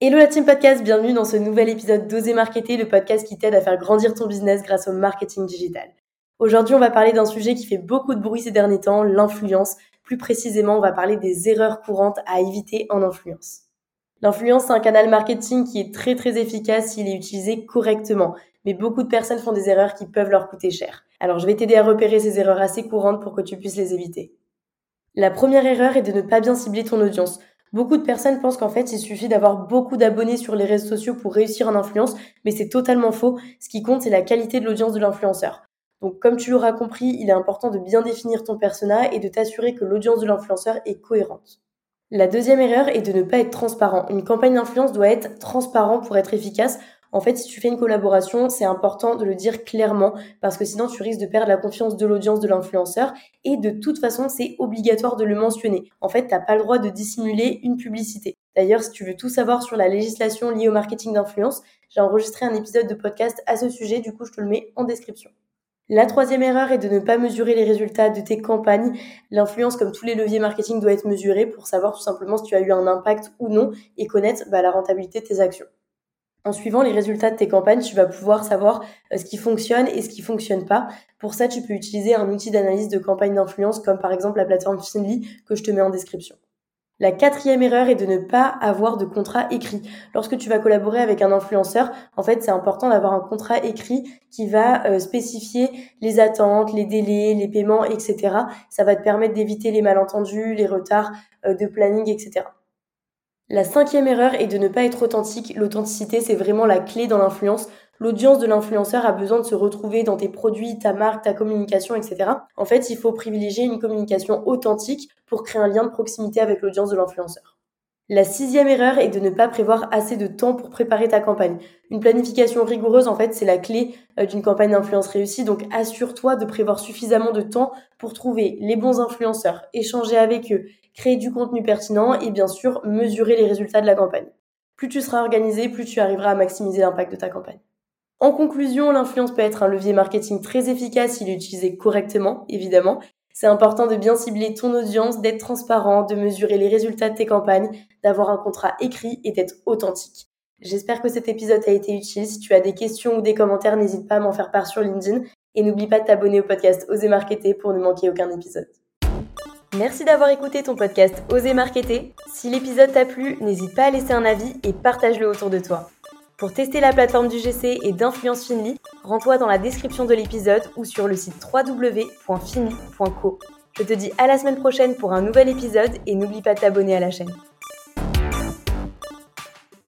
Hello la team podcast, bienvenue dans ce nouvel épisode d'Oser Marketer, le podcast qui t'aide à faire grandir ton business grâce au marketing digital. Aujourd'hui, on va parler d'un sujet qui fait beaucoup de bruit ces derniers temps, l'influence. Plus précisément, on va parler des erreurs courantes à éviter en influence. L'influence, c'est un canal marketing qui est très très efficace s'il est utilisé correctement, mais beaucoup de personnes font des erreurs qui peuvent leur coûter cher. Alors je vais t'aider à repérer ces erreurs assez courantes pour que tu puisses les éviter. La première erreur est de ne pas bien cibler ton audience. Beaucoup de personnes pensent qu'en fait il suffit d'avoir beaucoup d'abonnés sur les réseaux sociaux pour réussir en influence, mais c'est totalement faux. Ce qui compte, c'est la qualité de l'audience de l'influenceur. Donc, comme tu l'auras compris, il est important de bien définir ton persona et de t'assurer que l'audience de l'influenceur est cohérente. La deuxième erreur est de ne pas être transparent. Une campagne d'influence doit être transparent pour être efficace. En fait, si tu fais une collaboration, c'est important de le dire clairement parce que sinon tu risques de perdre la confiance de l'audience de l'influenceur et de toute façon, c'est obligatoire de le mentionner. En fait, t'as pas le droit de dissimuler une publicité. D'ailleurs, si tu veux tout savoir sur la législation liée au marketing d'influence, j'ai enregistré un épisode de podcast à ce sujet, du coup, je te le mets en description. La troisième erreur est de ne pas mesurer les résultats de tes campagnes. L'influence, comme tous les leviers marketing, doit être mesurée pour savoir tout simplement si tu as eu un impact ou non et connaître bah, la rentabilité de tes actions. En suivant les résultats de tes campagnes, tu vas pouvoir savoir euh, ce qui fonctionne et ce qui fonctionne pas. Pour ça, tu peux utiliser un outil d'analyse de campagne d'influence comme par exemple la plateforme Finly que je te mets en description. La quatrième erreur est de ne pas avoir de contrat écrit. Lorsque tu vas collaborer avec un influenceur, en fait, c'est important d'avoir un contrat écrit qui va euh, spécifier les attentes, les délais, les paiements, etc. Ça va te permettre d'éviter les malentendus, les retards euh, de planning, etc. La cinquième erreur est de ne pas être authentique. L'authenticité, c'est vraiment la clé dans l'influence. L'audience de l'influenceur a besoin de se retrouver dans tes produits, ta marque, ta communication, etc. En fait, il faut privilégier une communication authentique pour créer un lien de proximité avec l'audience de l'influenceur. La sixième erreur est de ne pas prévoir assez de temps pour préparer ta campagne. Une planification rigoureuse, en fait, c'est la clé euh, d'une campagne d'influence réussie. Donc, assure-toi de prévoir suffisamment de temps pour trouver les bons influenceurs, échanger avec eux, créer du contenu pertinent et bien sûr mesurer les résultats de la campagne. Plus tu seras organisé, plus tu arriveras à maximiser l'impact de ta campagne. En conclusion, l'influence peut être un levier marketing très efficace s'il est utilisé correctement, évidemment. C'est important de bien cibler ton audience, d'être transparent, de mesurer les résultats de tes campagnes, d'avoir un contrat écrit et d'être authentique. J'espère que cet épisode a été utile. Si tu as des questions ou des commentaires, n'hésite pas à m'en faire part sur LinkedIn et n'oublie pas de t'abonner au podcast Oser Marketer pour ne manquer aucun épisode. Merci d'avoir écouté ton podcast Oser Marketer. Si l'épisode t'a plu, n'hésite pas à laisser un avis et partage-le autour de toi. Pour tester la plateforme du GC et d'Influence Finly, rends-toi dans la description de l'épisode ou sur le site www.finly.co. Je te dis à la semaine prochaine pour un nouvel épisode et n'oublie pas de t'abonner à la chaîne.